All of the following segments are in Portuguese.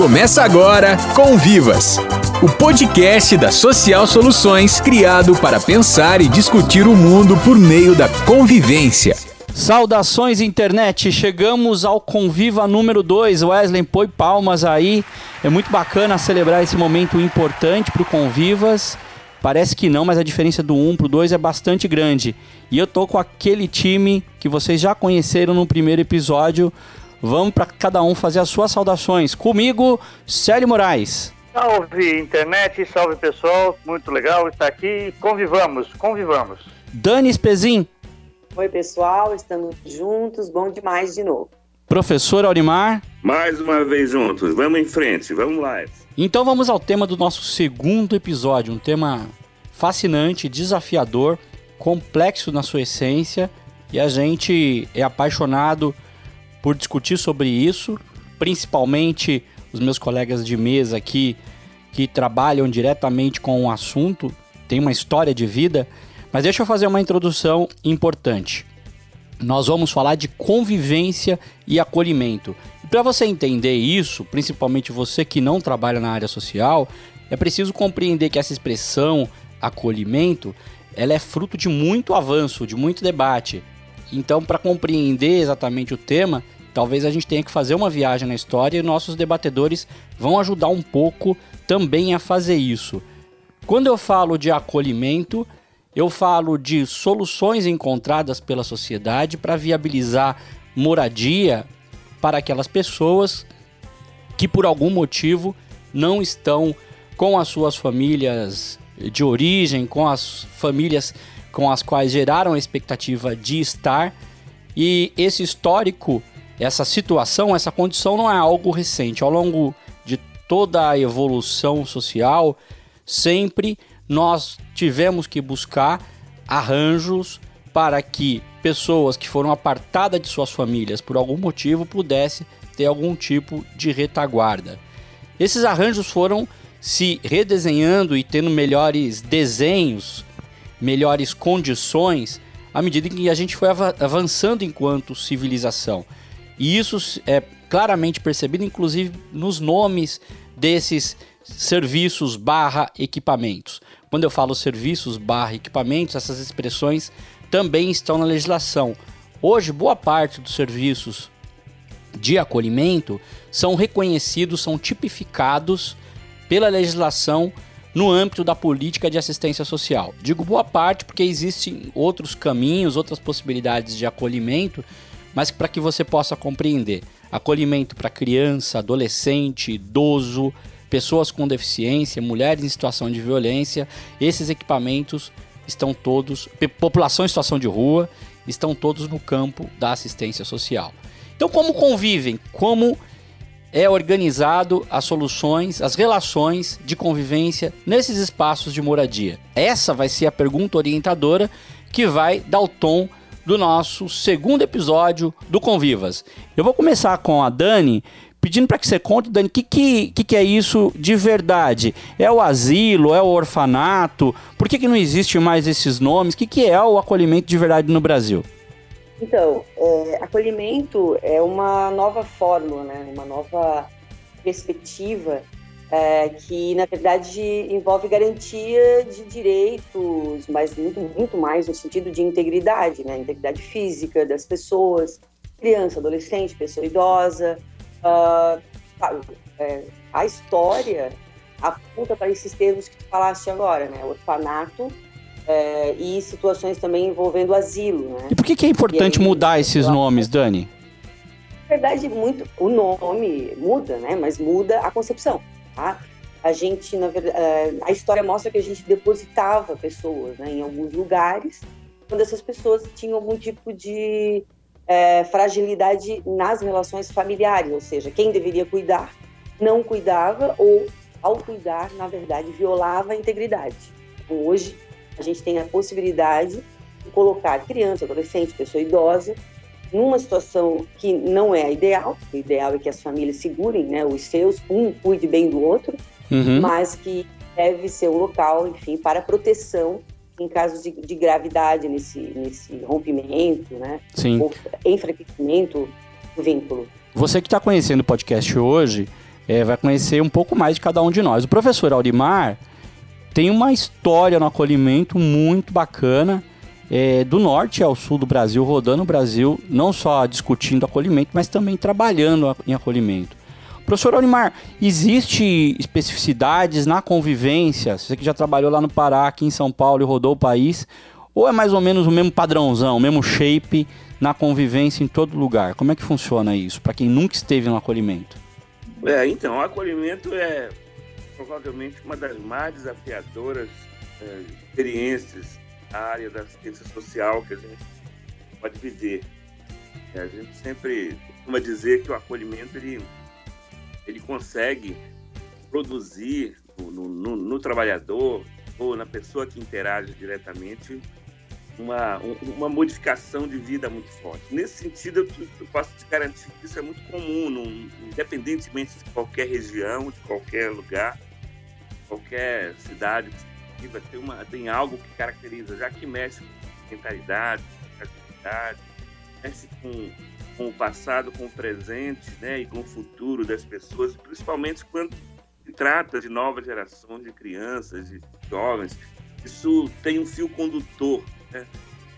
Começa agora Convivas, o podcast da Social Soluções criado para pensar e discutir o mundo por meio da convivência. Saudações internet, chegamos ao Conviva número 2. Wesley, põe palmas aí. É muito bacana celebrar esse momento importante para o Convivas. Parece que não, mas a diferença do 1 um para o 2 é bastante grande. E eu tô com aquele time que vocês já conheceram no primeiro episódio, Vamos para cada um fazer as suas saudações. Comigo, Célio Moraes. Salve internet, salve pessoal, muito legal estar aqui. Convivamos, convivamos. Dani Espezin. Oi pessoal, estamos juntos, bom demais de novo. Professor Aurimar. Mais uma vez juntos, vamos em frente, vamos lá. Então vamos ao tema do nosso segundo episódio, um tema fascinante, desafiador, complexo na sua essência e a gente é apaixonado por discutir sobre isso, principalmente os meus colegas de mesa aqui que trabalham diretamente com o assunto, têm uma história de vida, mas deixa eu fazer uma introdução importante. Nós vamos falar de convivência e acolhimento. E para você entender isso, principalmente você que não trabalha na área social, é preciso compreender que essa expressão acolhimento, ela é fruto de muito avanço, de muito debate. Então, para compreender exatamente o tema, talvez a gente tenha que fazer uma viagem na história e nossos debatedores vão ajudar um pouco também a fazer isso. Quando eu falo de acolhimento, eu falo de soluções encontradas pela sociedade para viabilizar moradia para aquelas pessoas que por algum motivo não estão com as suas famílias de origem, com as famílias com as quais geraram a expectativa de estar. E esse histórico, essa situação, essa condição não é algo recente. Ao longo de toda a evolução social, sempre nós tivemos que buscar arranjos para que pessoas que foram apartadas de suas famílias por algum motivo pudessem ter algum tipo de retaguarda. Esses arranjos foram se redesenhando e tendo melhores desenhos melhores condições à medida que a gente foi avançando enquanto civilização. E isso é claramente percebido, inclusive, nos nomes desses serviços barra equipamentos. Quando eu falo serviços barra equipamentos, essas expressões também estão na legislação. Hoje, boa parte dos serviços de acolhimento são reconhecidos, são tipificados pela legislação no âmbito da política de assistência social. Digo boa parte porque existem outros caminhos, outras possibilidades de acolhimento, mas para que você possa compreender. Acolhimento para criança, adolescente, idoso, pessoas com deficiência, mulheres em situação de violência, esses equipamentos estão todos, população em situação de rua, estão todos no campo da assistência social. Então, como convivem? Como é organizado as soluções, as relações de convivência nesses espaços de moradia? Essa vai ser a pergunta orientadora que vai dar o tom do nosso segundo episódio do Convivas. Eu vou começar com a Dani, pedindo para que você conte, Dani, o que, que, que, é isso de verdade? É o asilo? É o orfanato? Por que, que não existe mais esses nomes? O que, que é o acolhimento de verdade no Brasil? Então, é, acolhimento é uma nova fórmula, né? uma nova perspectiva é, que, na verdade, envolve garantia de direitos, mas muito, muito mais no sentido de integridade, né? integridade física das pessoas, criança, adolescente, pessoa idosa. Uh, é, a história aponta para esses termos que tu falaste agora, né? orfanato é, e situações também envolvendo asilo. Né? E por que, que é importante aí, mudar esses nomes, Dani? Na verdade, muito, o nome muda, né? mas muda a concepção. Tá? A gente, na verdade, é, a história mostra que a gente depositava pessoas né, em alguns lugares, quando essas pessoas tinham algum tipo de é, fragilidade nas relações familiares, ou seja, quem deveria cuidar não cuidava ou, ao cuidar, na verdade, violava a integridade. Então, hoje, a gente tem a possibilidade de colocar criança, adolescente, pessoa idosa numa situação que não é a ideal. O ideal é que as famílias segurem né, os seus, um cuide bem do outro, uhum. mas que deve ser um local, enfim, para proteção em casos de, de gravidade nesse, nesse rompimento, né? Sim. Ou enfraquecimento do vínculo. Você que está conhecendo o podcast hoje, é, vai conhecer um pouco mais de cada um de nós. O professor Aurimar tem uma história no acolhimento muito bacana, é, do norte ao sul do Brasil, rodando o Brasil, não só discutindo acolhimento, mas também trabalhando em acolhimento. Professor Aurimar, existe especificidades na convivência? Você que já trabalhou lá no Pará, aqui em São Paulo e rodou o país, ou é mais ou menos o mesmo padrãozão, o mesmo shape na convivência em todo lugar? Como é que funciona isso, para quem nunca esteve no acolhimento? É, então, o acolhimento é provavelmente uma das mais desafiadoras é, experiências área da assistência social que a gente pode viver. É, a gente sempre costuma dizer que o acolhimento ele, ele consegue produzir no, no, no trabalhador ou na pessoa que interage diretamente uma, uma modificação de vida muito forte. Nesse sentido, eu, eu posso te garantir que isso é muito comum, independentemente de qualquer região, de qualquer lugar, qualquer cidade que vai ter, uma, tem algo que caracteriza, já que mexe com mentalidade, com criatividade, mexe com, com o passado, com o presente né, e com o futuro das pessoas, principalmente quando se trata de nova geração de crianças, de jovens. Isso tem um fio condutor né?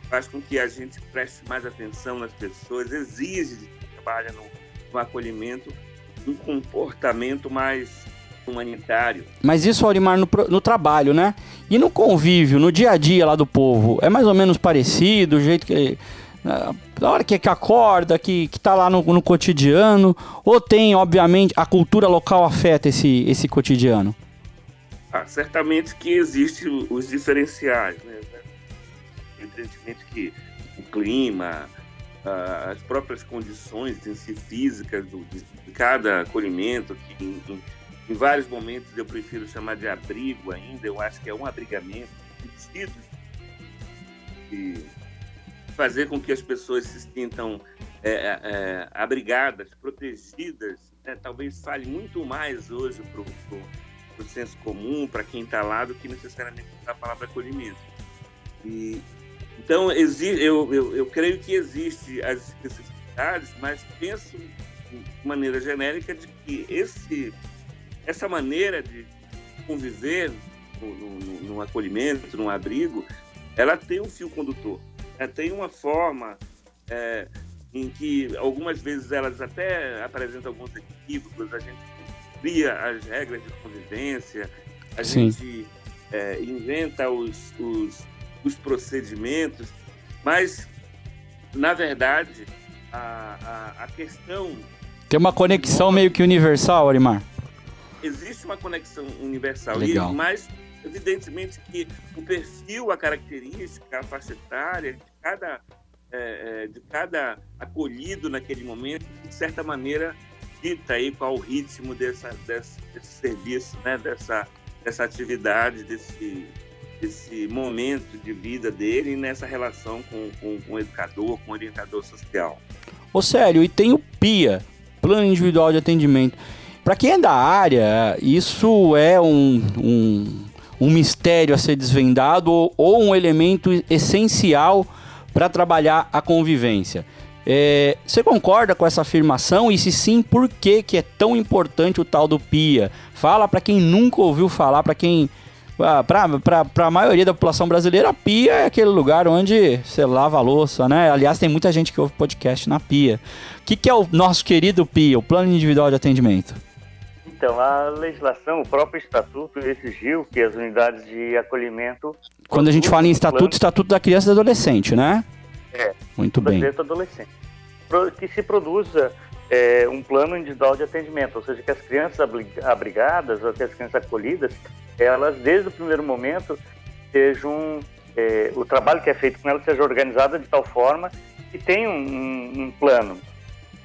faz com que a gente preste mais atenção nas pessoas, exige de quem trabalha no, no acolhimento um comportamento mais humanitário. Mas isso, Aurimar, no, no, trabalho, né? E no convívio, no dia a dia lá do povo, é mais ou menos parecido, o jeito que. Na hora que, que acorda, que, que tá lá no, no cotidiano, ou tem, obviamente, a cultura local afeta esse, esse cotidiano? Ah, certamente que existem os diferenciais, né? evidentemente que o clima, as próprias condições si físicas do, de, cada acolhimento, que em, vários momentos eu prefiro chamar de abrigo ainda, eu acho que é um abrigamento de fazer com que as pessoas se sintam é, é, é abrigadas, protegidas, né? talvez fale muito mais hoje para o senso comum, para quem está lá, do que necessariamente a palavra acolhimento. E, então, eu, eu, eu creio que existe as especificidades, mas penso de maneira genérica de que esse, essa maneira de conviver no, no, no acolhimento, no abrigo, ela tem um fio condutor. Ela tem uma forma é, em que algumas vezes elas até apresentam alguns equívocos, a gente cria as regras de convivência, a Sim. gente é, inventa os, os os procedimentos, mas, na verdade, a, a, a questão. Tem uma conexão meio que universal, Arimar? Existe uma conexão universal, Legal. E, mas, evidentemente, que o perfil, a característica, a faixa etária de cada, é, é de cada acolhido naquele momento, de certa maneira, dita aí qual o ritmo dessa, desse, desse serviço, né? dessa, dessa atividade, desse, esse momento de vida dele nessa relação com, com, com o educador, com o orientador social. Ô Sério, e tem o PIA, Plano Individual de Atendimento. Para quem é da área, isso é um, um, um mistério a ser desvendado ou, ou um elemento essencial para trabalhar a convivência. É, você concorda com essa afirmação? E se sim, por que, que é tão importante o tal do PIA? Fala para quem nunca ouviu falar, para quem para a maioria da população brasileira, a pia é aquele lugar onde você lava a louça, né? Aliás, tem muita gente que ouve podcast na pia. O que, que é o nosso querido PIA, o Plano Individual de Atendimento? Então, a legislação, o próprio estatuto exigiu que as unidades de acolhimento. Quando a gente fala em estatuto, estatuto da criança e do adolescente, né? É. Muito bem. Criança adolescente. Que se produza é, um plano individual de atendimento, ou seja, que as crianças abrigadas ou que as crianças acolhidas elas, desde o primeiro momento, sejam é, o trabalho que é feito com elas seja organizado de tal forma que tenha um, um plano.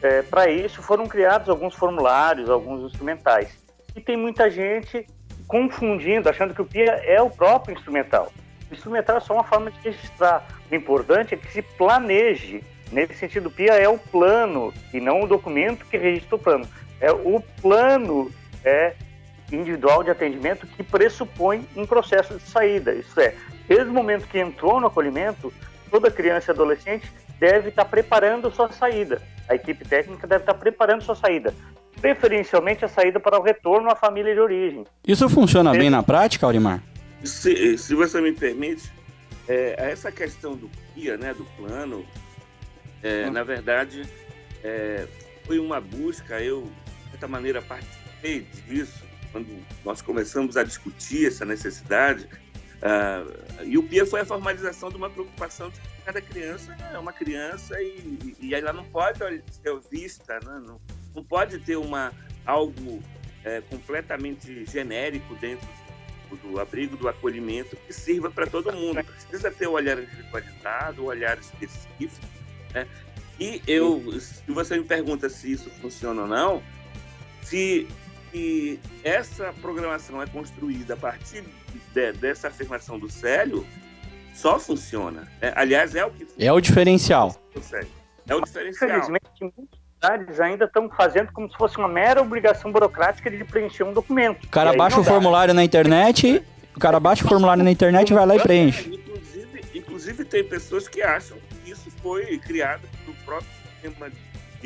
É, Para isso foram criados alguns formulários, alguns instrumentais. E tem muita gente confundindo, achando que o PIA é o próprio instrumental. O instrumental é só uma forma de registrar. O importante é que se planeje. Nesse sentido, o PIA é o plano e não o documento que registra o plano. É o plano é individual de atendimento que pressupõe um processo de saída. Isso é, desde o momento que entrou no acolhimento, toda criança e adolescente deve estar preparando sua saída. A equipe técnica deve estar preparando sua saída. preferencialmente a saída para o retorno à família de origem. Isso funciona bem na prática, Aurimar? Se, se você me permite, é, essa questão do PIA, né, do plano, é, hum. na verdade, é, foi uma busca, eu, de certa maneira, participei disso, quando nós começamos a discutir essa necessidade, uh, e o PIA foi a formalização de uma preocupação de que cada criança é uma criança e, e ela não pode ser vista, né? não, não pode ter uma, algo é, completamente genérico dentro do abrigo, do acolhimento, que sirva para todo mundo. Precisa ter o um olhar individualizado, o um olhar específico. Né? E eu, se você me pergunta se isso funciona ou não, se, se essa programação é construída a partir de, dessa afirmação do Célio, só funciona. É, aliás, é o que É o diferencial. É o diferencial. Infelizmente, muitas cidades ainda estão fazendo como se fosse uma mera obrigação burocrática de preencher um documento. O cara baixa o formulário na internet, o cara baixa o formulário na internet, vai lá e preenche. Inclusive, inclusive tem pessoas que acham que isso foi criado pelo próprio sistema de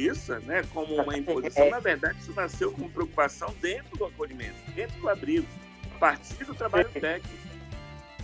justiça, né, como uma imposição. Na verdade, isso nasceu como preocupação dentro do acolhimento, dentro do abrigo, a partir do trabalho técnico.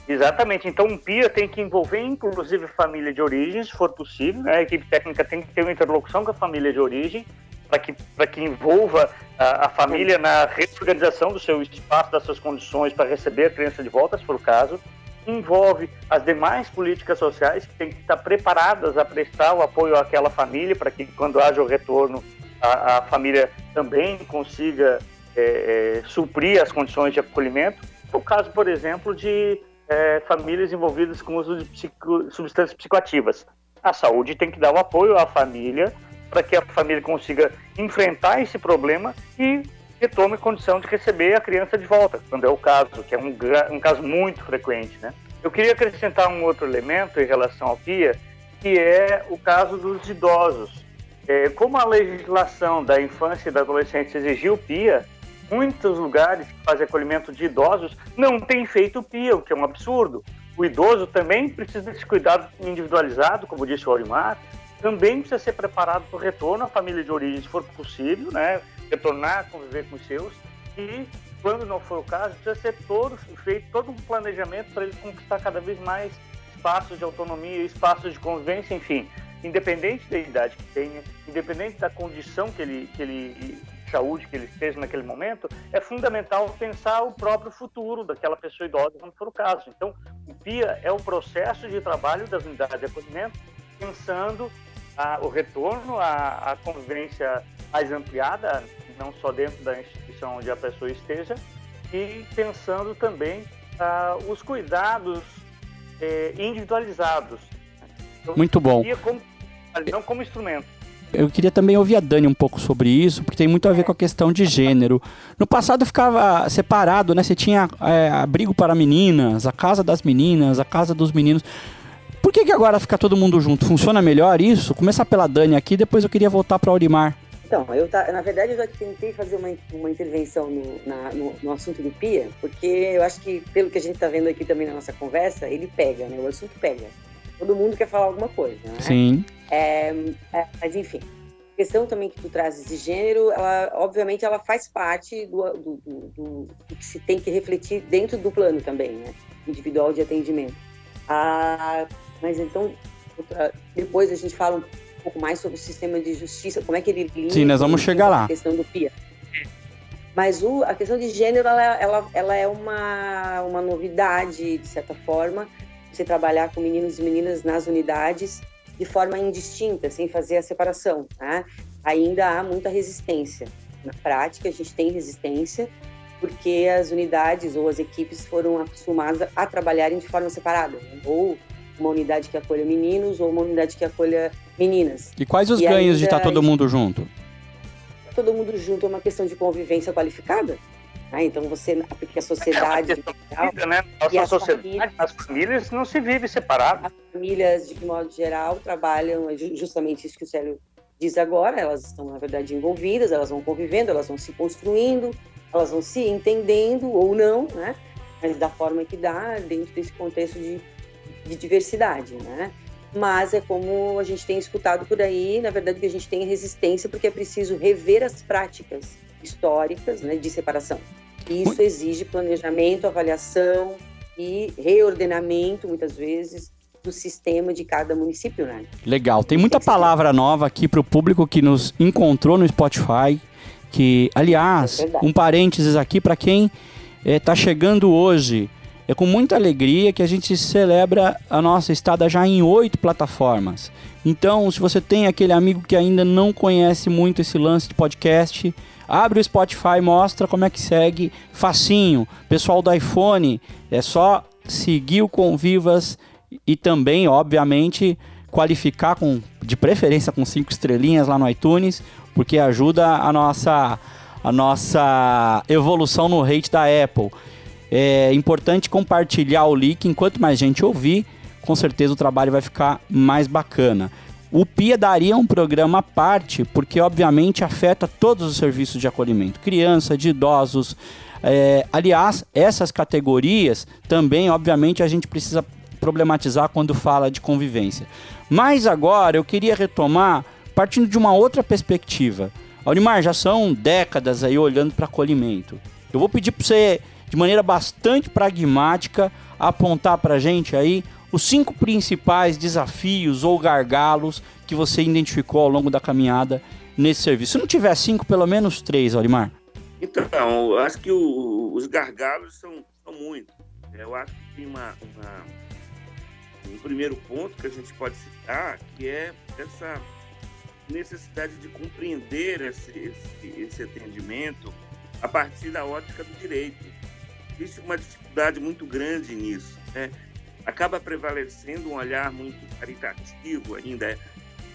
Exatamente. Então, um PIA tem que envolver, inclusive, a família de origem, se for possível. Né? A equipe técnica tem que ter uma interlocução com a família de origem, para que, que envolva a, a, família na reorganização do seu espaço, das suas condições para receber a criança de volta, se for o caso. Envolve as demais políticas sociais que têm que estar preparadas a prestar o apoio àquela família, para que, quando haja o retorno, a, a família também consiga é, é, suprir as condições de acolhimento. O caso, por exemplo, de é, famílias envolvidas com uso de psico, substâncias psicoativas. A saúde tem que dar o apoio à família para que a família consiga enfrentar esse problema e retome a condição de receber a criança de volta, quando é o caso, que é um, um caso muito frequente. Né? Eu queria acrescentar um outro elemento em relação ao PIA, que é o caso dos idosos. É, como a legislação da infância e da adolescência exigiu o PIA, muitos lugares que fazem acolhimento de idosos não têm feito PIA, o que é um absurdo. O idoso também precisa desse cuidado individualizado, como disse o Olimar, também precisa ser preparado para o retorno à família de origem, se for possível, né? Retornar a conviver com os seus, e quando não for o caso, precisa ser todo, feito todo um planejamento para ele conquistar cada vez mais espaços de autonomia, espaços de convivência, enfim, independente da idade que tenha, independente da condição que ele, que ele saúde que ele esteja naquele momento, é fundamental pensar o próprio futuro daquela pessoa idosa, quando for o caso. Então, o PIA é o processo de trabalho das unidades de acolhimento, pensando a, o retorno à, à convivência mais ampliada, não só dentro da instituição onde a pessoa esteja, e pensando também ah, os cuidados eh, individualizados. Então, muito bom. Como, não como instrumento. Eu queria também ouvir a Dani um pouco sobre isso, porque tem muito a ver com a questão de gênero. No passado ficava separado, né? Você tinha é, abrigo para meninas, a casa das meninas, a casa dos meninos. Por que, que agora fica todo mundo junto? Funciona melhor isso? Começar pela Dani aqui, depois eu queria voltar para Aurimar. Então, eu tá, na verdade eu já tentei fazer uma, uma intervenção no, na, no, no, assunto do PIA, porque eu acho que, pelo que a gente está vendo aqui também na nossa conversa, ele pega, né? O assunto pega. Todo mundo quer falar alguma coisa, né? Sim. É, é, mas enfim, a questão também que tu trazes de gênero, ela, obviamente, ela faz parte do, do, do, do, que se tem que refletir dentro do plano também, né? Individual de atendimento. Ah, mas então, depois a gente fala um pouco mais sobre o sistema de justiça, como é que ele linda Sim, nós vamos chegar lá. A questão do PIA. Mas o, a questão de gênero, ela, ela, ela é uma, uma novidade, de certa forma, você trabalhar com meninos e meninas nas unidades de forma indistinta, sem fazer a separação. Né? Ainda há muita resistência. Na prática, a gente tem resistência porque as unidades ou as equipes foram acostumadas a trabalharem de forma separada, ou uma unidade que acolha meninos ou uma unidade que acolha meninas. E quais os e ganhos de estar todo mundo junto? Todo mundo junto é uma questão de convivência qualificada. Né? Então você, porque a sociedade. É vida, né? Nossa as sociedade, famílias, as famílias não se vivem separadas. As famílias, de modo geral, trabalham justamente isso que o Célio diz agora, elas estão, na verdade, envolvidas, elas vão convivendo, elas vão se construindo, elas vão se entendendo ou não, né? Mas da forma que dá, dentro desse contexto de, de diversidade, né? mas é como a gente tem escutado por aí, na verdade que a gente tem resistência porque é preciso rever as práticas históricas né, de separação. E isso exige planejamento, avaliação e reordenamento, muitas vezes, do sistema de cada município, né? Legal. Tem muita palavra nova aqui para o público que nos encontrou no Spotify. Que, aliás, é um parênteses aqui para quem está eh, chegando hoje. É com muita alegria que a gente celebra a nossa estada já em oito plataformas. Então, se você tem aquele amigo que ainda não conhece muito esse lance de podcast, abre o Spotify, mostra como é que segue, facinho. Pessoal do iPhone, é só seguir o Convivas e também, obviamente, qualificar com, de preferência com cinco estrelinhas lá no iTunes, porque ajuda a nossa, a nossa evolução no rate da Apple. É importante compartilhar o link, enquanto mais gente ouvir, com certeza o trabalho vai ficar mais bacana. O PIA daria um programa à parte, porque obviamente afeta todos os serviços de acolhimento, criança, de idosos. É, aliás, essas categorias também, obviamente, a gente precisa problematizar quando fala de convivência. Mas agora eu queria retomar partindo de uma outra perspectiva. Aurimar, já são décadas aí olhando para acolhimento. Eu vou pedir para você, de maneira bastante pragmática, apontar para a gente aí os cinco principais desafios ou gargalos que você identificou ao longo da caminhada nesse serviço. Se não tiver cinco, pelo menos três, Aurimar. Então, acho que o, os gargalos são, são muitos. Eu acho que tem uma, uma um primeiro ponto que a gente pode citar, que é essa necessidade de compreender esse, esse, esse atendimento a partir da ótica do direito. Existe uma dificuldade muito grande nisso. Né? Acaba prevalecendo um olhar muito caritativo ainda.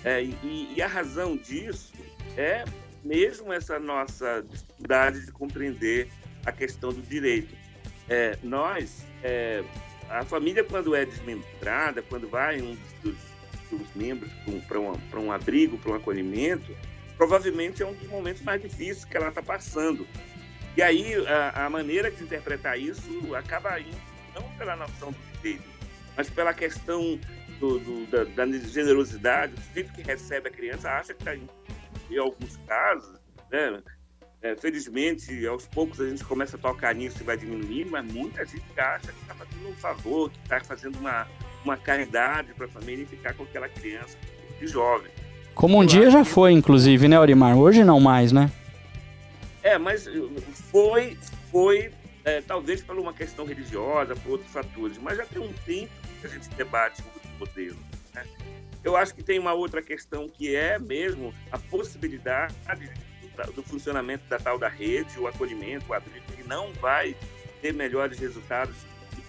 É, e, e a razão disso é mesmo essa nossa dificuldade de compreender a questão do direito. É, nós é, a família, quando é desmembrada, quando vai um dos, dos membros para um, um, um abrigo, para um acolhimento, provavelmente é um dos momentos mais difíceis que ela está passando. E aí, a, a, maneira de interpretar isso acaba indo não pela noção do direito, mas pela questão do, do, da, da, generosidade. O sujeito que recebe a criança acha que está, em, em alguns casos, né, é, felizmente, aos poucos a gente começa a tocar nisso e vai diminuir, mas muita gente acha que está fazendo um favor, que está fazendo uma, uma caridade para a família e ficar com aquela criança de jovem. Como um dia já foi, inclusive, né, Orimar? Hoje não mais, né? É, mas foi, foi é, talvez por uma questão religiosa, por outros fatores, mas já tem um tempo que a gente debate o modelo. Né? Eu acho que tem uma outra questão que é mesmo a possibilidade do funcionamento da tal da rede, o acolhimento, o abrigo, ele não vai ter melhores resultados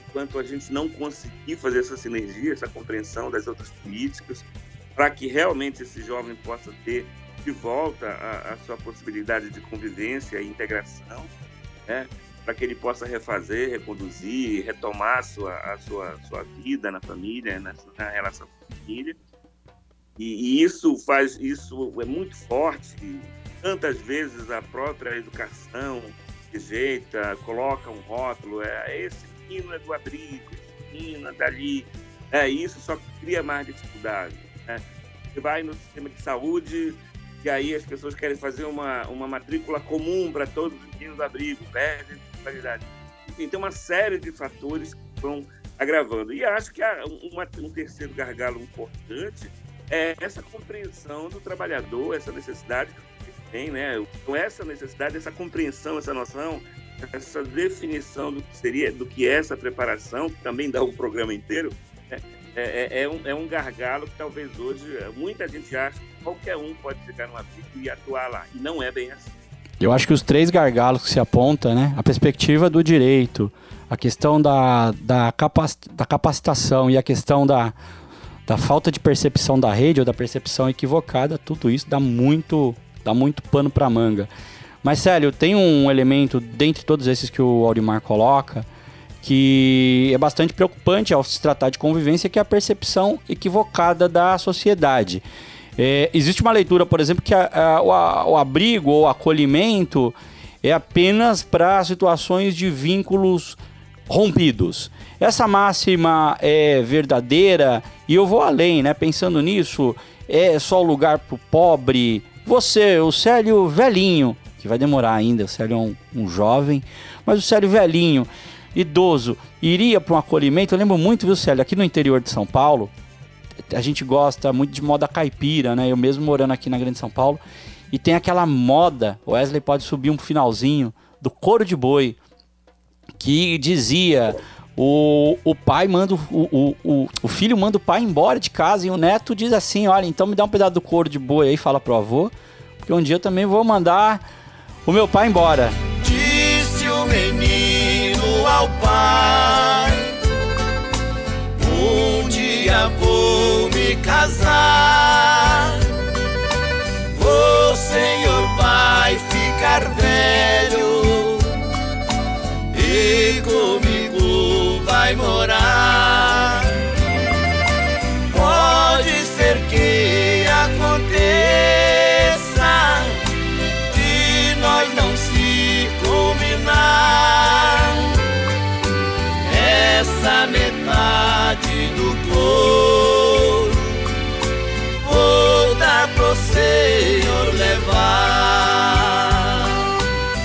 enquanto a gente não conseguir fazer essa sinergia, essa compreensão das outras políticas, para que realmente esse jovem possa ter de volta a, a sua possibilidade de convivência e integração, né? para que ele possa refazer, reconduzir, retomar a sua, a sua, sua vida na família, na, na relação com a família. E, e, isso faz, isso é muito forte tantas vezes a própria educação rejeita, coloca um rótulo, é esse menino é do abrigo, esse menino é dali. É, isso só cria mais dificuldade. Né? Você vai no sistema de saúde e aí as pessoas querem fazer uma, uma matrícula comum para todos os meninos abrigo, perde qualidade. Enfim, tem uma série de fatores que vão agravando. E acho que uma, um terceiro gargalo importante é essa compreensão do trabalhador, essa necessidade tem, né? Com essa necessidade, essa compreensão, essa noção, essa definição do que seria, do que é essa preparação, que também dá o programa inteiro? É, é, é, um, é um gargalo que talvez hoje muita gente acha que qualquer um pode ficar numa pica e atuar lá. E não é bem assim. Eu acho que os três gargalos que se aponta, né? A perspectiva do direito, a questão da, da, capac, da capacitação e a questão da, da falta de percepção da rede ou da percepção equivocada, tudo isso dá muito dá muito pano para manga. Mas, Célio, tem um elemento, dentre todos esses que o Aurimar coloca, que é bastante preocupante ao se tratar de convivência, que é a percepção equivocada da sociedade. É, existe uma leitura, por exemplo, que a, a, o, a, o abrigo ou acolhimento é apenas para situações de vínculos rompidos. Essa máxima é verdadeira e eu vou além, né? Pensando nisso, é só o lugar pro pobre. Você, o Célio velhinho, que vai demorar ainda, o Célio é um, um jovem, mas o Célio velhinho, idoso, iria para um acolhimento. Eu lembro muito, viu, Célio, aqui no interior de São Paulo, a gente gosta muito de moda caipira, né? Eu mesmo morando aqui na Grande São Paulo, e tem aquela moda, Wesley pode subir um finalzinho do couro de boi, que dizia o, o pai manda o, o, o, o, filho manda o pai embora de casa e o neto diz assim: olha, então me dá um pedaço do couro de boi aí, fala pro avô, porque um dia eu também vou mandar o meu pai embora. Disse o menino ao pai: Um dia vou me casar,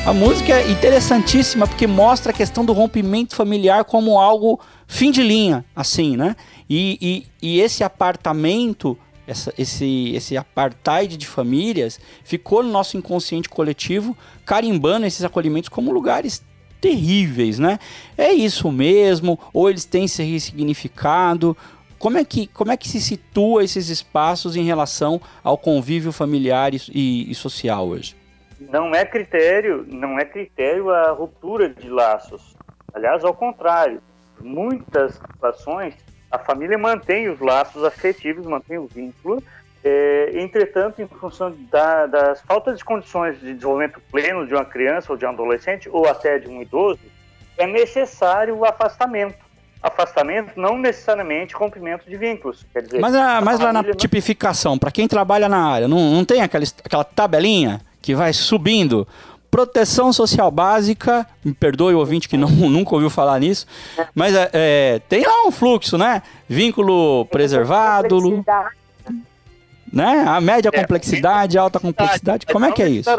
A música é interessantíssima porque mostra a questão do rompimento familiar como algo fim de linha, assim, né? E, e, e esse apartamento, essa, esse, esse apartheid de famílias, ficou no nosso inconsciente coletivo, carimbando esses acolhimentos como lugares terríveis, né? É isso mesmo? Ou eles têm esse ressignificado? Como é, que, como é que se situa esses espaços em relação ao convívio familiar e, e, e social hoje? Não é critério, não é critério a ruptura de laços. Aliás, ao contrário, muitas situações a família mantém os laços afetivos, mantém o vínculo. É, entretanto, em função da, das faltas de condições de desenvolvimento pleno de uma criança ou de um adolescente ou até de um idoso, é necessário o afastamento. Afastamento não necessariamente rompimento de vínculos. Quer dizer, mas, a, mas lá na não... tipificação, para quem trabalha na área, não, não tem aquela, aquela tabelinha que vai subindo. Proteção social básica, me perdoe o ouvinte que não, nunca ouviu falar nisso, mas é, é, tem lá um fluxo, né? Vínculo preservado, né? A média é, complexidade, alta complexidade, como é que é isso?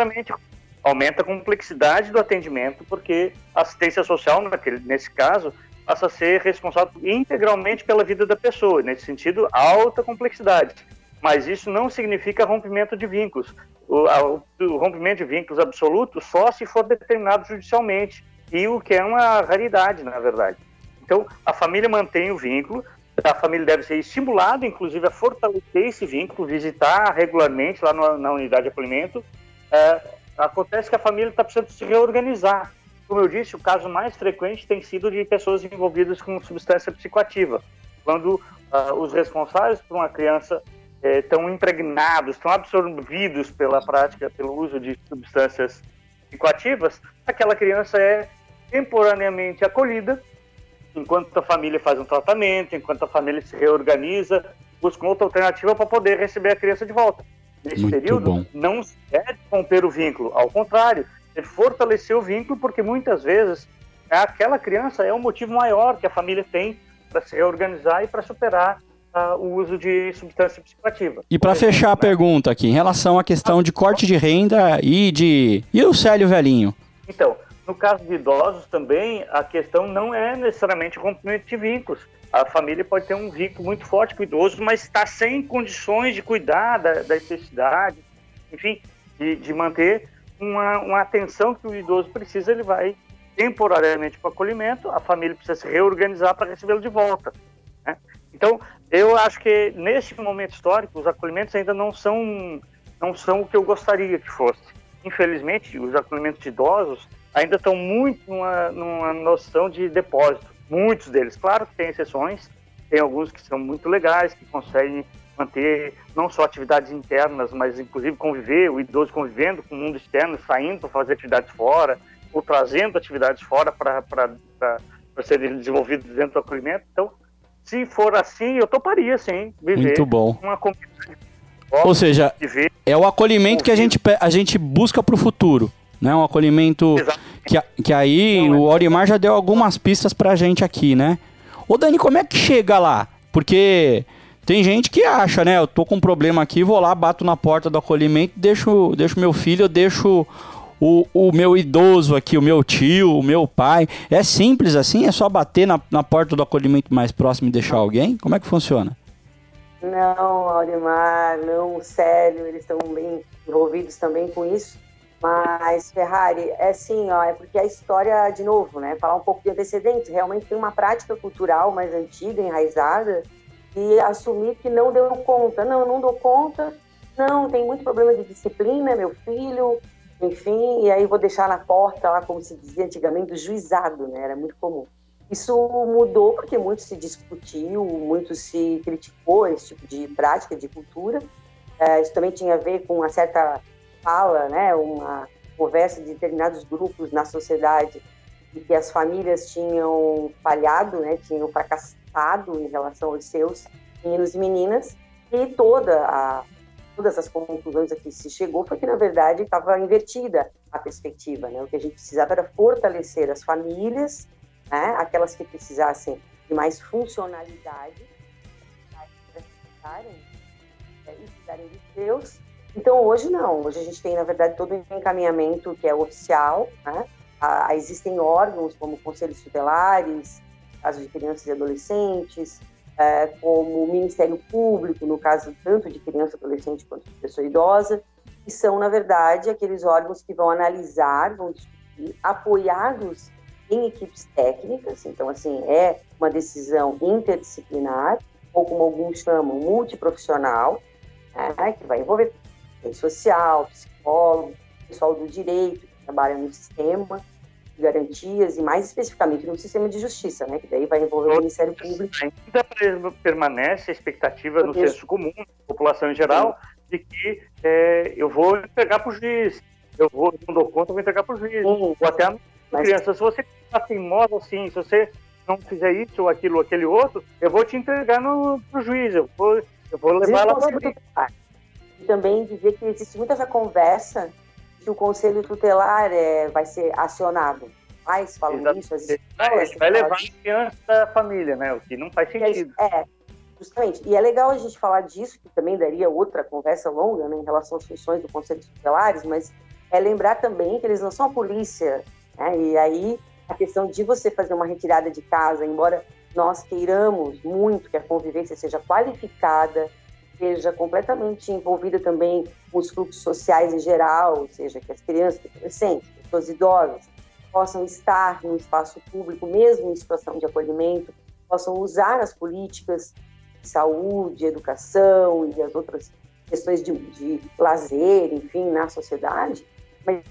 Aumenta a complexidade do atendimento, porque a assistência social, naquele, nesse caso, passa a ser responsável integralmente pela vida da pessoa, nesse sentido, alta complexidade mas isso não significa rompimento de vínculos. O, a, o, rompimento de vínculos absoluto só se for determinado judicialmente, e o que é uma raridade, na verdade. Então, a família mantém o vínculo, a família deve ser estimulada, inclusive, a fortalecer esse vínculo, visitar regularmente lá no, na unidade de acolhimento. É, acontece que a família está precisando se reorganizar. Como eu disse, o caso mais frequente tem sido de pessoas envolvidas com substância psicoativa, quando uh, os responsáveis por uma criança estão é, impregnados, estão absorvidos pela prática, pelo uso de substâncias psicoativas, aquela criança é temporariamente acolhida, enquanto a família faz um tratamento, enquanto a família se reorganiza, busca outra alternativa para poder receber a criança de volta. Nesse Muito período, bom. não se deve romper o vínculo, ao contrário, é fortalecer o vínculo, porque muitas vezes aquela criança é o motivo maior que a família tem para se reorganizar e para superar o uso de substância psicoativa. E para fechar a pergunta aqui, em relação à questão de corte de renda e de. E o Célio Velhinho? Então, no caso de idosos também, a questão não é necessariamente rompimento de vínculos. A família pode ter um vínculo muito forte com o idoso, mas está sem condições de cuidar da, da necessidade, enfim, de, de manter uma, uma, atenção que o idoso precisa, ele vai temporariamente para o acolhimento, a família precisa se reorganizar para recebê-lo de volta. Né? Então, eu acho que nesse momento histórico, os acolhimentos ainda não são, não são o que eu gostaria que fosse. Infelizmente, os acolhimentos de idosos ainda estão muito numa, numa noção de depósito. Muitos deles, claro que tem exceções, tem alguns que são muito legais, que conseguem manter não só atividades internas, mas inclusive conviver, o idoso convivendo com o mundo externo, saindo para fazer atividades fora, ou trazendo atividades fora para serem desenvolvidas dentro do acolhimento. Então, se for assim, eu toparia sim viver Muito bom. uma comunidade. Ou seja, é o acolhimento que a gente, a gente busca para o futuro. Né? Um acolhimento Exatamente. Que, que aí Não, é- o Aurimar já deu algumas pistas pra gente aqui, né? Ô Dani, como é que chega lá? Porque tem gente que acha, né? Eu tô com um problema aqui, vou lá, bato na porta do acolhimento, deixo, deixo meu filho, eu deixo o, o meu idoso aqui, o meu tio, o meu pai. É simples assim? É só bater na, na porta do acolhimento mais próximo e deixar alguém? Como é que funciona? Não, Aurimar, não, sério, eles estão bem envolvidos também com isso. Mas, Ferrari, é assim, ó, é porque a história, de novo, né, falar um pouco de antecedentes, realmente tem uma prática cultural mais antiga, enraizada, e assumir que não deu conta. Não, não dou conta, não, tem muito problema de disciplina, meu filho, enfim, e aí vou deixar na porta, lá como se dizia antigamente, do juizado, né, era muito comum. Isso mudou porque muito se discutiu, muito se criticou esse tipo de prática, de cultura. É, isso também tinha a ver com uma certa fala, né, uma conversa de determinados grupos na sociedade de que as famílias tinham falhado, né, tinham fracassado em relação aos seus meninos e meninas, e toda a, todas as conclusões a que se chegou foi que, na verdade, estava invertida a perspectiva. Né? O que a gente precisava era fortalecer as famílias, né? aquelas que precisassem de mais funcionalidade, para e cuidarem de Deus. Então, hoje não. Hoje a gente tem, na verdade, todo um encaminhamento que é oficial. Né? Ah, existem órgãos como conselhos tutelares, caso de crianças e adolescentes, é, como o Ministério Público, no caso tanto de criança, adolescente quanto de pessoa idosa, que são, na verdade, aqueles órgãos que vão analisar, vão discutir, apoiados em equipes técnicas, então, assim, é uma decisão interdisciplinar, ou como alguns chamam, multiprofissional, né, que vai envolver social, psicólogo, pessoal do direito, que trabalha no sistema garantias e, mais especificamente, no sistema de justiça, né, que daí vai envolver o Ministério Público. Ainda permanece a expectativa no senso comum, da população em geral, de que é, eu vou entregar para o juiz, eu vou, não dou conta, eu vou entregar para o juiz, Sim, ou até a mas- criança, se você está teimosa assim, se você não fizer isso ou aquilo ou aquele outro, eu vou te entregar no, pro juiz, eu vou, eu vou levar lá Conselho para tutelar. E também dizer que existe muita essa conversa que o conselho tutelar é, vai ser acionado. Pais falam Exato. isso, as Vai, escolas vai levar falam a criança da família, né? O que não faz é, sentido. é, justamente. E é legal a gente falar disso, que também daria outra conversa longa né, em relação às funções do Conselho Tutelares, mas é lembrar também que eles não são a polícia. Né? E aí a questão de você fazer uma retirada de casa, embora nós queiramos muito que a convivência seja qualificada, seja completamente envolvida também com os fluxos sociais em geral, ou seja, que as crianças, adolescentes, pessoas idosas possam estar no espaço público, mesmo em situação de acolhimento, possam usar as políticas de saúde, educação e as outras questões de, de lazer, enfim, na sociedade, mas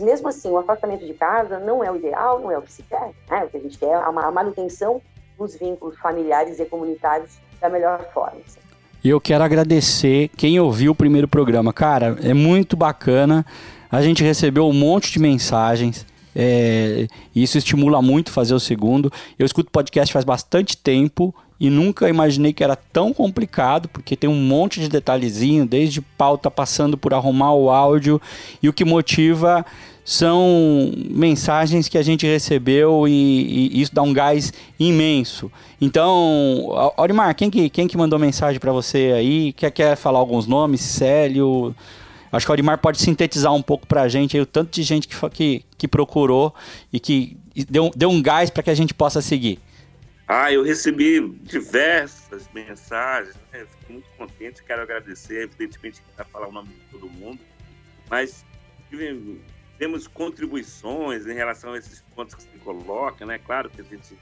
mesmo assim, o afastamento de casa não é o ideal, não é o que se quer, né? O que a gente quer é a ma- a manutenção dos vínculos familiares e comunitários da melhor forma. E eu quero agradecer quem ouviu o primeiro programa. Cara, é muito bacana. A gente recebeu um monte de mensagens. é, isso estimula muito fazer o segundo. Eu escuto podcast faz bastante tempo e nunca imaginei que era tão complicado, porque tem um monte de detalhezinho, desde pauta passando por arrumar o áudio. E o que motiva são mensagens que a gente recebeu e, e isso dá um gás imenso. Então, Aurimar, quem que, quem que mandou mensagem para você aí? Quer, quer falar alguns nomes? Célio? Acho que o Aurimar pode sintetizar um pouco pra gente aí o tanto de gente que, que, que procurou e que deu, deu um gás para que a gente possa seguir. Ah, eu recebi diversas mensagens, né? Fico muito contente, quero agradecer, evidentemente vai falar o nome de todo mundo, mas tive- temos contribuições em relação a esses pontos que se coloca, né? Claro que a gente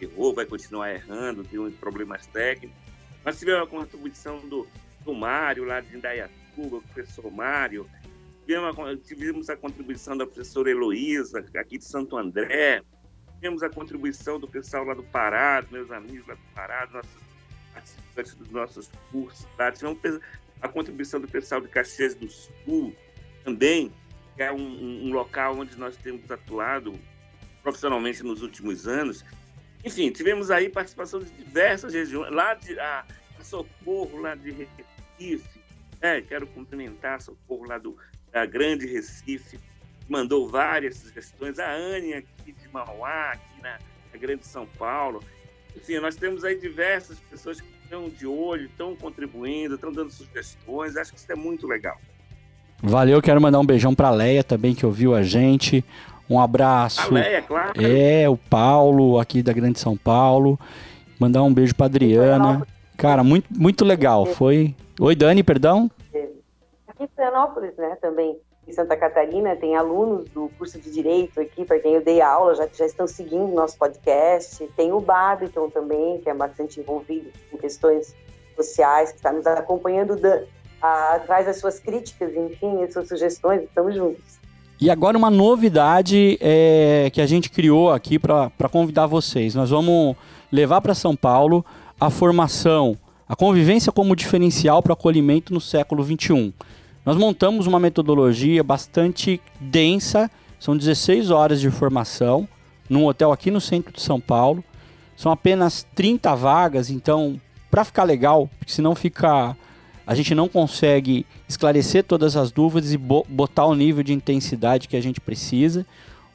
errou, vai continuar errando, tem problemas técnicos, mas tivemos a contribuição do, do Mário, lá de Indaiatuba, o professor Mário, tivemos a, tivemos a contribuição da professora Heloísa, aqui de Santo André, tivemos a contribuição do pessoal lá do Pará, dos meus amigos lá do Pará, dos nossos participantes dos nossos cursos. Tá? Tivemos a contribuição do pessoal de Caxias do Sul também, é um, um- local onde nós temos atuado profissionalmente nos últimos anos. Enfim, tivemos aí participação de diversas regiões, lá de a, a Socorro, lá de Recife, né? quero cumprimentar a Socorro lá do, da Grande Recife, mandou várias sugestões, a Anne aqui de Mauá, aqui na, na Grande São Paulo. Enfim, nós temos aí diversas pessoas que estão de olho, estão contribuindo, estão dando sugestões. Acho que isso é muito legal. Valeu, quero mandar um beijão para a Leia também, que ouviu a gente. Um abraço. A Leia, claro. É, o Paulo, aqui da Grande São Paulo. Mandar um beijo para Adriana. Cara, muito, muito legal. Foi. Oi, Dani, perdão? Aqui em Florianópolis, né, também em Santa Catarina, tem alunos do curso de Direito aqui, para quem eu dei aula, já, já estão seguindo nosso podcast. Tem o Babiton também, que é bastante envolvido em questões sociais, que está nos acompanhando, da, a, traz as suas críticas, enfim, as suas sugestões, estamos juntos. E agora uma novidade é, que a gente criou aqui para convidar vocês. Nós vamos levar para São Paulo a formação, a convivência como diferencial para acolhimento no século XXI. Nós montamos uma metodologia bastante densa, são 16 horas de formação, num hotel aqui no centro de São Paulo. São apenas 30 vagas, então, para ficar legal, porque senão fica. A gente não consegue esclarecer todas as dúvidas e botar o nível de intensidade que a gente precisa.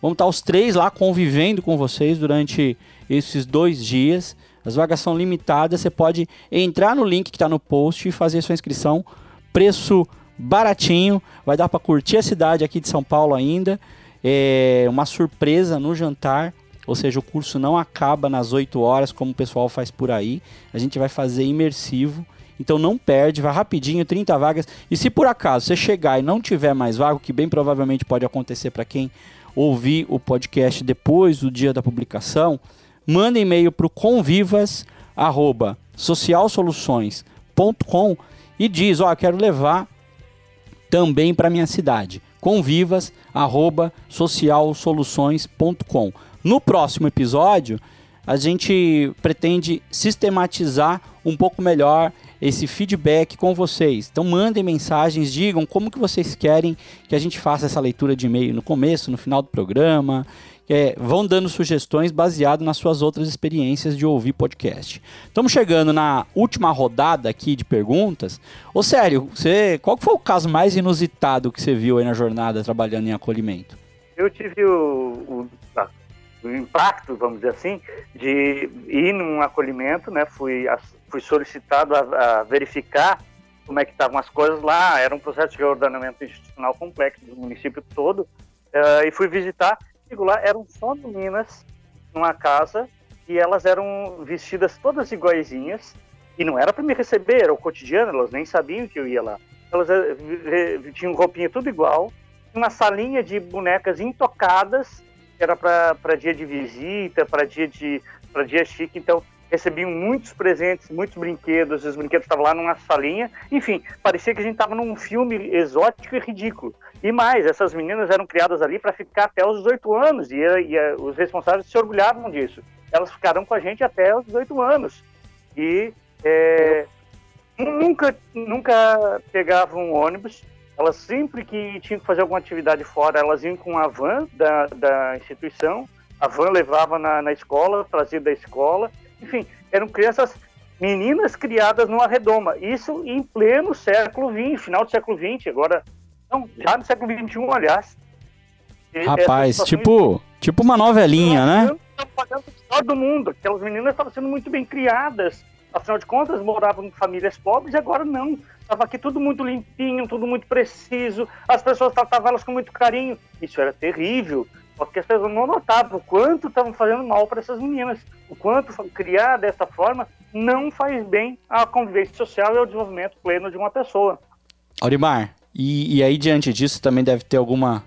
Vamos estar os três lá convivendo com vocês durante esses dois dias. As vagas são limitadas, você pode entrar no link que está no post e fazer sua inscrição. Preço baratinho, vai dar para curtir a cidade aqui de São Paulo ainda. É uma surpresa no jantar, ou seja, o curso não acaba nas 8 horas como o pessoal faz por aí. A gente vai fazer imersivo. Então não perde, vai rapidinho, 30 vagas. E se por acaso você chegar e não tiver mais vaga, o que bem provavelmente pode acontecer para quem ouvir o podcast depois do dia da publicação, manda e-mail para o convivas@socialsoluções.com e diz, ó, oh, quero levar também para minha cidade. convivas@socialsoluções.com. No próximo episódio, a gente pretende sistematizar um pouco melhor esse feedback com vocês. Então mandem mensagens, digam como que vocês querem que a gente faça essa leitura de e-mail no começo, no final do programa, é, vão dando sugestões baseado nas suas outras experiências de ouvir podcast. Estamos chegando na última rodada aqui de perguntas. Ô, sério, você, qual foi o caso mais inusitado que você viu aí na jornada trabalhando em acolhimento? Eu tive o, o, o impacto, vamos dizer assim, de ir num acolhimento, né? Fui, fui solicitado a, a verificar como é que estavam as coisas lá. Era um processo de ordenamento institucional complexo do município todo. Uh, e fui visitar chego lá, eram só meninas numa casa e elas eram vestidas todas iguaizinhas e não era para me receber, era o cotidiano, elas nem sabiam que eu ia lá. Elas eh, tinham roupinha tudo igual, uma salinha de bonecas intocadas, era para dia de visita, para dia de para dia chique, então recebiam muitos presentes, muitos brinquedos, os brinquedos estavam lá numa salinha, enfim, parecia que a gente estava num filme exótico e ridículo. E mais, essas meninas eram criadas ali para ficar até os 18 anos, e, e, os responsáveis se orgulhavam disso. Elas ficaram com a gente até os 18 anos. E é, nunca, nunca pegavam ônibus, elas sempre que tinham que fazer alguma atividade fora, elas iam com a van da, da instituição, a van levava na, na escola, trazia da escola, enfim, eram crianças, meninas criadas numa redoma. Isso em pleno século XX, final do século XX, agora, não, já no século XXI, aliás. Rapaz, tipo, tipo uma novelinha, né? o do mundo. Aquelas meninas estavam sendo muito bem criadas. Afinal de contas, moravam em famílias pobres e agora não. Estava aqui tudo muito limpinho, tudo muito preciso. As pessoas tratavam elas com muito carinho. Isso era terrível. Porque as pessoas não notavam o quanto estavam fazendo mal para essas meninas. O quanto criar dessa forma não faz bem à convivência social e ao desenvolvimento pleno de uma pessoa. Aurimar, e, e aí diante disso também deve ter alguma,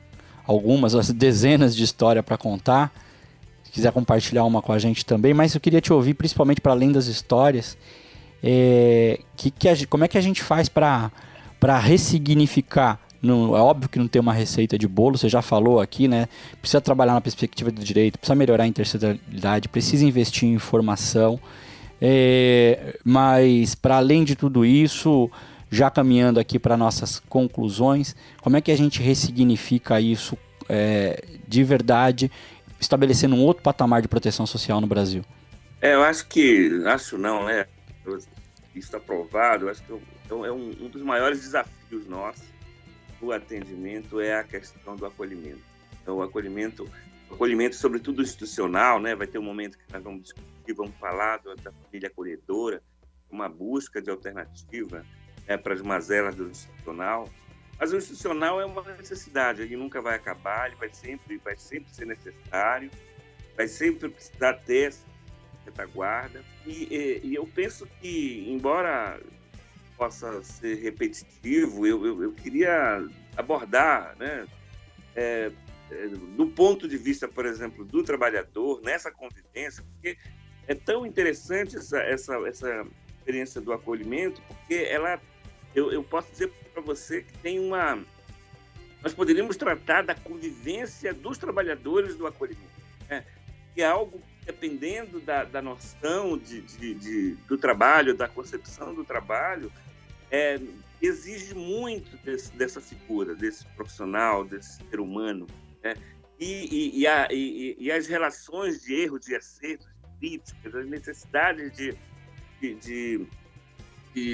algumas, dezenas de histórias para contar. Se quiser compartilhar uma com a gente também, mas eu queria te ouvir principalmente para além das histórias. É, que, que a, como é que a gente faz para ressignificar não, é óbvio que não tem uma receita de bolo, você já falou aqui, né? Precisa trabalhar na perspectiva do direito, precisa melhorar a intersetorialidade, precisa investir em informação. É, mas, para além de tudo isso, já caminhando aqui para nossas conclusões, como é que a gente ressignifica isso é, de verdade, estabelecendo um outro patamar de proteção social no Brasil? É, eu acho que, acho não, né? Isso está provado, eu acho que é um, um dos maiores desafios nossos o atendimento é a questão do acolhimento. o acolhimento, acolhimento sobretudo institucional, né? Vai ter um momento que nós vamos discutir, vamos falar da família acolhedora, uma busca de alternativa né, para as mazelas do institucional. Mas o institucional é uma necessidade, ele nunca vai acabar, ele vai sempre, vai sempre ser necessário, vai sempre precisar ter essa retaguarda. E, e, e eu penso que, embora possa ser repetitivo, eu, eu, eu queria abordar, né, é, é, do ponto de vista, por exemplo, do trabalhador, nessa convivência, porque é tão interessante essa, essa, essa experiência do acolhimento, porque ela, eu, eu posso dizer para você que tem uma. Nós poderíamos tratar da convivência dos trabalhadores do acolhimento, né? que é algo dependendo da, da noção de, de, de, do trabalho, da concepção do trabalho, é, exige muito desse, dessa figura, desse profissional, desse ser humano. Né? E, e, e, a, e, as relações de erro, de acerto, de críticas, as necessidades de, de,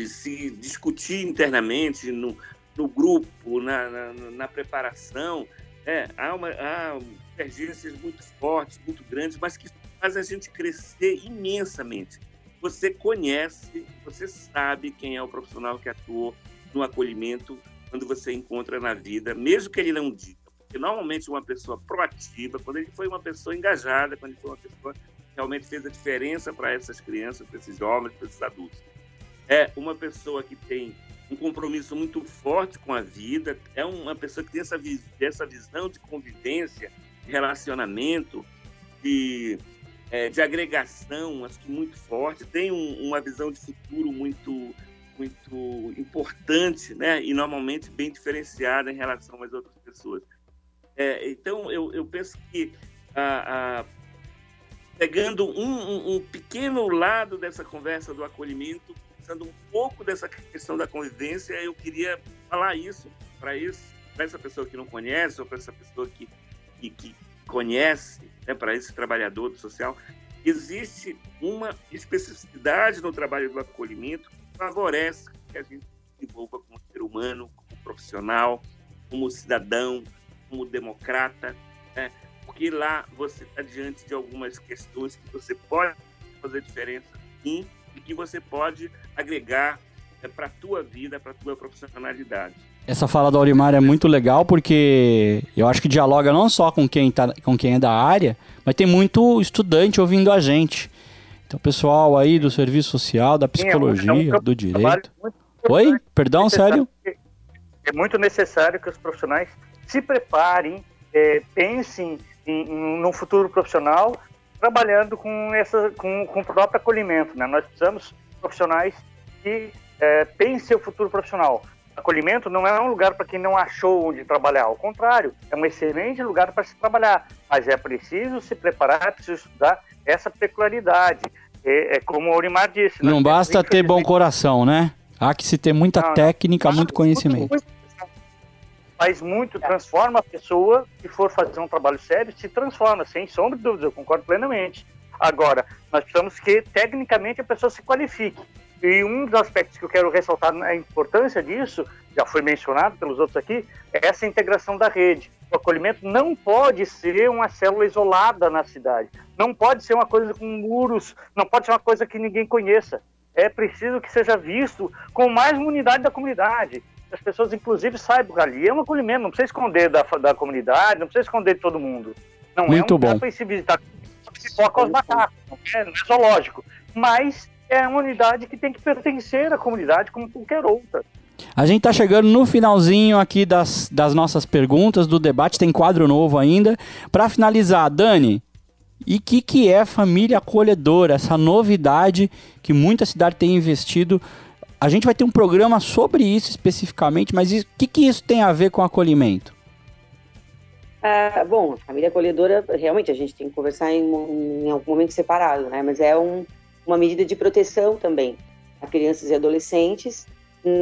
se discutir internamente no, no grupo, na, na, na preparação. É, há, uma, há divergências muito fortes, muito grandes, mas que fazem a gente crescer imensamente. Você conhece, você sabe quem é o profissional que atuou no acolhimento quando você encontra na vida, mesmo que ele não diga. Porque normalmente uma pessoa proativa, quando ele foi uma pessoa engajada, quando ele foi uma pessoa que realmente fez a diferença para essas crianças, para esses jovens, para esses adultos. É uma pessoa que tem um compromisso muito forte com a vida, é uma pessoa que tem essa, essa visão de convivência, de relacionamento, de, é, de agregação, acho que muito forte, tem um, uma visão de futuro muito muito importante, né? E normalmente bem diferenciada em relação às outras pessoas. É, então, eu, eu penso que a, a pegando um, um, um, pequeno lado dessa conversa do acolhimento, pensando um pouco dessa questão da convivência, eu queria falar isso para essa pessoa que não conhece ou para essa pessoa que, que, que conhece, né, para esse trabalhador do social, existe uma especificidade no trabalho do acolhimento que favorece que a gente se envolva como ser humano, como profissional, como cidadão, como democrata, né? porque lá você está diante de algumas questões que você pode fazer diferença sim e que você pode agregar é, para a tua vida, para a tua profissionalidade. Essa fala do Aurimar é muito legal porque eu acho que dialoga não só com quem, tá, com quem é da área, mas tem muito estudante ouvindo a gente. Então, pessoal aí do serviço social, da psicologia, Sim, é um, do direito. Oi? Perdão, sério? É muito necessário que os profissionais se preparem, é, pensem em, em, no futuro profissional, trabalhando com, essa, com, com o próprio acolhimento. Né? Nós precisamos de profissionais que é, pensem o futuro profissional acolhimento não é um lugar para quem não achou onde trabalhar, ao contrário, é um excelente lugar para se trabalhar, mas é preciso se preparar, é preciso estudar essa peculiaridade. É, é como o Aurimar disse. Não basta ter bom coração, né? Há que se ter muita não, técnica, não, muito conhecimento. Muito, faz muito, transforma a pessoa, se for fazer um trabalho sério, se transforma, sem sombra de dúvida, eu concordo plenamente. Agora, nós precisamos que, tecnicamente, a pessoa se qualifique. E um dos aspectos que eu quero ressaltar a importância disso, já foi mencionado pelos outros aqui, é essa integração da rede. O acolhimento não pode ser uma célula isolada na cidade, não pode ser uma coisa com muros, não pode ser uma coisa que ninguém conheça. É preciso que seja visto com mais uma unidade da comunidade. As pessoas, inclusive, saibam ali é um acolhimento, não precisa esconder da, da comunidade, não precisa esconder de todo mundo. Não Muito é um bom. para se visitar só com os macacos, não é, não é zoológico. Mas é uma unidade que tem que pertencer à comunidade como qualquer outra. A gente está chegando no finalzinho aqui das, das nossas perguntas, do debate, tem quadro novo ainda. Para finalizar, Dani, e o que, que é família acolhedora, essa novidade que muita cidade tem investido? A gente vai ter um programa sobre isso especificamente, mas o que, que isso tem a ver com acolhimento? Ah, bom, família acolhedora, realmente a gente tem que conversar em, em algum momento separado, né? Mas é um, uma medida de proteção também a crianças e adolescentes,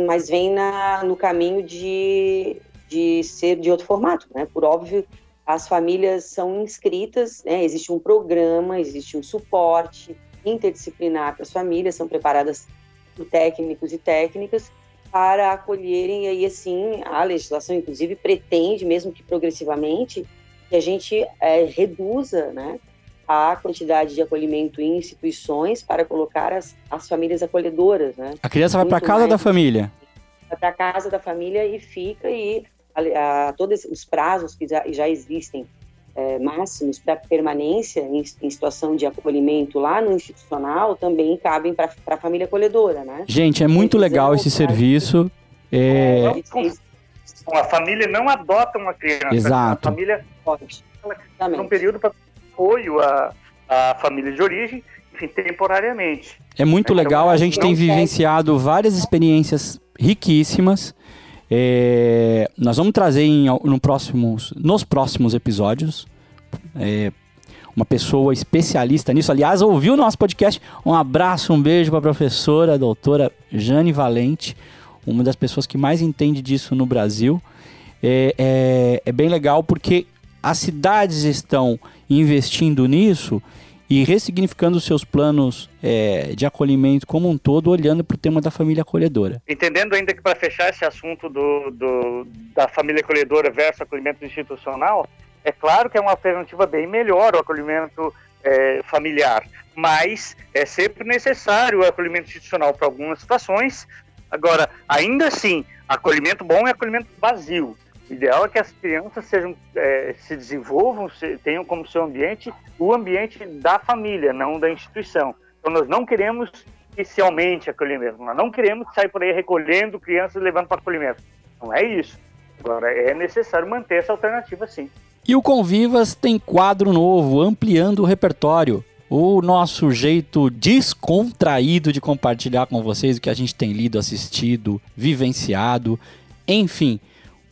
mas vem na, no caminho de, de ser de outro formato, né? Por óbvio, as famílias são inscritas, né? existe um programa, existe um suporte interdisciplinar para as famílias, são preparadas por técnicos e técnicas para acolherem, e aí assim, a legislação inclusive pretende, mesmo que progressivamente, que a gente é, reduza, né, a quantidade de acolhimento em instituições para colocar as, as famílias acolhedoras, né? A criança vai para casa mais, da família. Vai para casa da família e fica e a, a, todos os prazos que já, já existem é, máximos para permanência em, em, situação de acolhimento lá no institucional também cabem para a família acolhedora, né? Gente, é muito legal esse serviço. É... A família não adota uma criança. Exato. A família pode. Um período para apoio à, à família de origem, enfim, temporariamente. É muito então, legal, a gente tem vivenciado várias experiências riquíssimas. É, nós vamos trazer em, no próximos, nos próximos episódios é, uma pessoa especialista nisso. Aliás, ouviu o nosso podcast. Um abraço, um beijo para a professora, a doutora Jane Valente, uma das pessoas que mais entende disso no Brasil. É, é, é bem legal porque as cidades estão investindo nisso e ressignificando os seus planos é, de acolhimento como um todo, olhando para o tema da família acolhedora. Entendendo ainda que para fechar esse assunto do, do, da família acolhedora versus acolhimento institucional, é claro que é uma alternativa bem melhor o acolhimento é, familiar, mas é sempre necessário o acolhimento institucional para algumas situações. Agora, ainda assim, acolhimento bom é acolhimento vazio. Ideal é que as crianças sejam, é, se desenvolvam, se, tenham como seu ambiente o ambiente da família, não da instituição. Então, nós não queremos que se aumente acolhimento, nós não queremos sair por aí recolhendo crianças e levando para acolhimento. Não é isso. Agora, é necessário manter essa alternativa, sim. E o Convivas tem quadro novo, ampliando o repertório. O nosso jeito descontraído de compartilhar com vocês o que a gente tem lido, assistido, vivenciado, enfim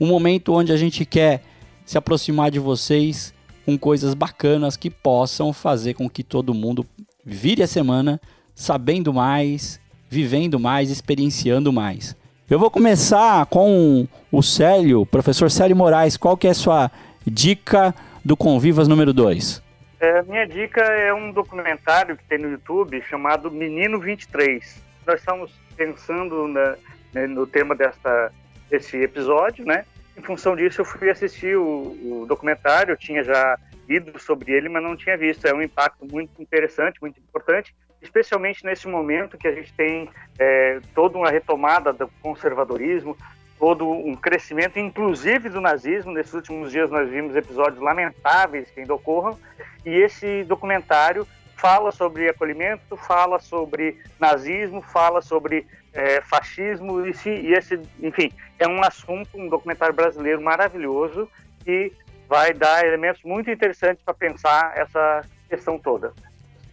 um momento onde a gente quer se aproximar de vocês com coisas bacanas que possam fazer com que todo mundo vire a semana sabendo mais, vivendo mais, experienciando mais. Eu vou começar com o Célio, professor Célio Moraes. Qual que é a sua dica do Convivas número 2? É, minha dica é um documentário que tem no YouTube chamado Menino 23. Nós estamos pensando na, né, no tema desta, desse episódio, né? Em função disso, eu fui assistir o, o documentário, eu tinha já lido sobre ele, mas não tinha visto. É um impacto muito interessante, muito importante, especialmente nesse momento que a gente tem é, toda uma retomada do conservadorismo, todo um crescimento, inclusive do nazismo. Nesses últimos dias nós vimos episódios lamentáveis que ainda ocorram, e esse documentário fala sobre acolhimento, fala sobre nazismo, fala sobre é, fascismo e, se, e, esse, enfim, é um assunto, um documentário brasileiro maravilhoso que vai dar elementos muito interessantes para pensar essa questão toda.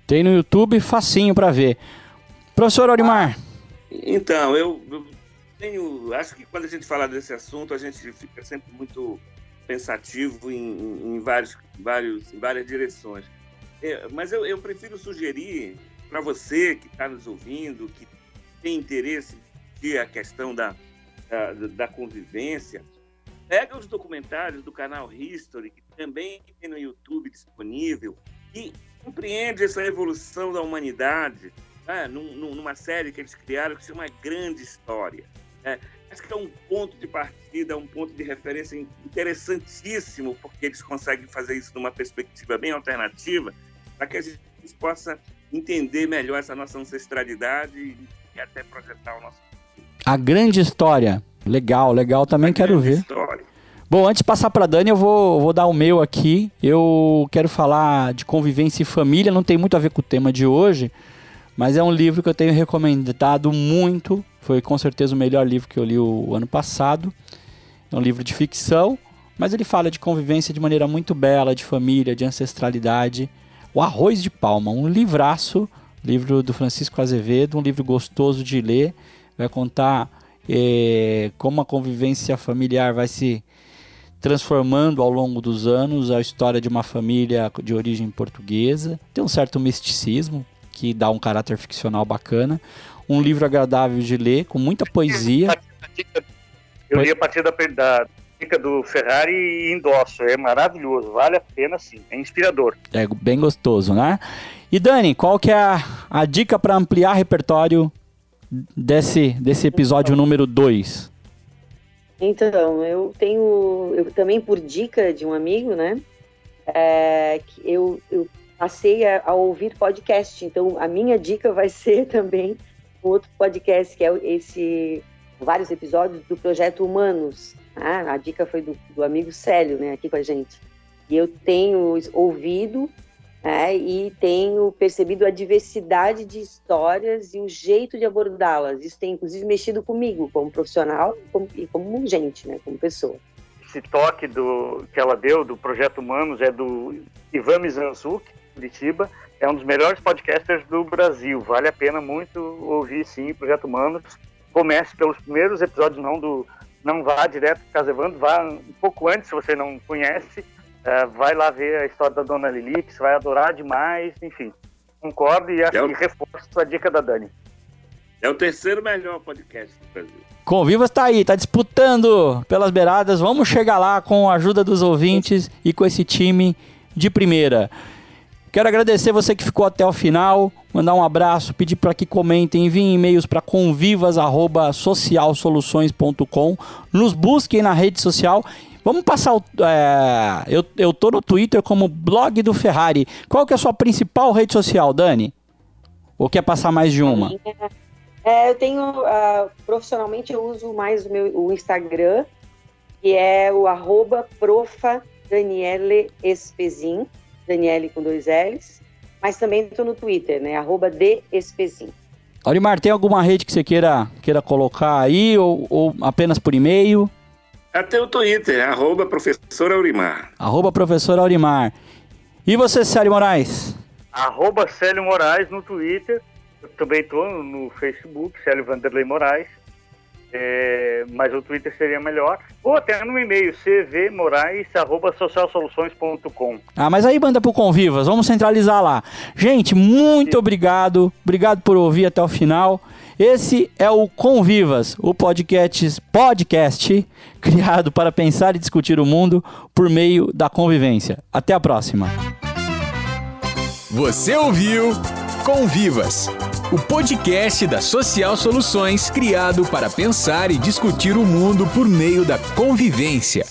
Tem no YouTube facinho para ver. Professor Aurimar. Então, eu, eu, tenho, acho que quando a gente fala desse assunto, a gente fica sempre muito pensativo em, em vários, vários, em várias direções. É, mas eu, eu prefiro sugerir para você que está nos ouvindo, que tem interesse em a questão da, da, da, convivência, pega os documentários do canal History, que também tem no YouTube disponível, e compreende essa evolução da humanidade né, numa série que eles criaram que se chama Grande História. É, acho que é um ponto de partida, um ponto de referência interessantíssimo, porque eles conseguem fazer isso numa perspectiva bem alternativa, para que a gente possa entender melhor essa nossa ancestralidade e até projetar o nosso. A grande história. Legal, legal. Também a quero ver. História. Bom, antes de passar para Dani, eu vou, vou dar o meu aqui. Eu quero falar de convivência e família. Não tem muito a ver com o tema de hoje, mas é um livro que eu tenho recomendado muito. Foi com certeza o melhor livro que eu li o ano passado. É um livro de ficção, mas ele fala de convivência de maneira muito bela, de família, de ancestralidade. O Arroz de Palma, um livraço, livro do Francisco Azevedo, um livro gostoso de ler, vai contar é, como a convivência familiar vai se transformando ao longo dos anos, a história de uma família de origem portuguesa, tem um certo misticismo que dá um caráter ficcional bacana, um livro agradável de ler, com muita poesia. Eu li a partir da, da, dica do Ferrari e endosso. É maravilhoso, vale a pena sim, é inspirador. É bem gostoso, né? E Dani, qual que é a, a dica para ampliar repertório desse, desse episódio número 2? Então, eu tenho, eu também por dica de um amigo, né? é, eu, eu passei a, a, ouvir podcast. Então, a minha dica vai ser também outro podcast, que é esse vários episódios do Projeto Humanos. Ah, a dica foi do, do amigo Célio, né, aqui com a gente. E eu tenho ouvido né, e tenho percebido a diversidade de histórias e o jeito de abordá-las. Isso tem, inclusive, mexido comigo como profissional como, e como gente, né, como pessoa. Esse toque do, que ela deu do Projeto Humanos é do Ivan Mizanzuki, Curitiba. É um dos melhores podcasters do Brasil. Vale a pena muito ouvir, sim, Projeto Humanos. Comece pelos primeiros episódios, não do não vá direto para Casa Evandro, vá um pouco antes, se você não conhece. É, vai lá ver a história da Dona Lili, que você vai adorar demais, enfim. Concordo e acho é o... que reforço a dica da Dani. É o terceiro melhor podcast do Brasil. Convivas tá aí, tá disputando pelas beiradas. Vamos chegar lá com a ajuda dos ouvintes e com esse time de primeira. Quero agradecer você que ficou até o final, mandar um abraço, pedir para que comentem, enviem e-mails para convivas@socialsoluções.com, nos busquem na rede social. Vamos passar o, é, eu, eu tô no Twitter como blog do Ferrari. Qual que é a sua principal rede social, Dani? Ou quer passar mais de uma? É, eu tenho uh, profissionalmente eu uso mais o meu o Instagram, que é o arroba profa Daniele Espezin. Daniele com dois L's, mas também estou no Twitter, né? Arroba DEspezin. Aurimar, tem alguma rede que você queira, queira colocar aí ou, ou apenas por e-mail? Até o Twitter, arroba professor Aurimar. Arroba professor Aurimar. E você, Célio Moraes? Arroba Célio Moraes no Twitter. Eu também estou no Facebook, Célio Vanderlei Moraes é, mas o Twitter seria melhor. Ou até no e-mail, cvmorais.socialsoluções.com. Ah, mas aí manda pro Convivas, vamos centralizar lá. Gente, muito Sim. obrigado. Obrigado por ouvir até o final. Esse é o Convivas, o podcast, podcast criado para pensar e discutir o mundo por meio da convivência. Até a próxima. Você ouviu Convivas o podcast da Social Soluções criado para pensar e discutir o mundo por meio da convivência.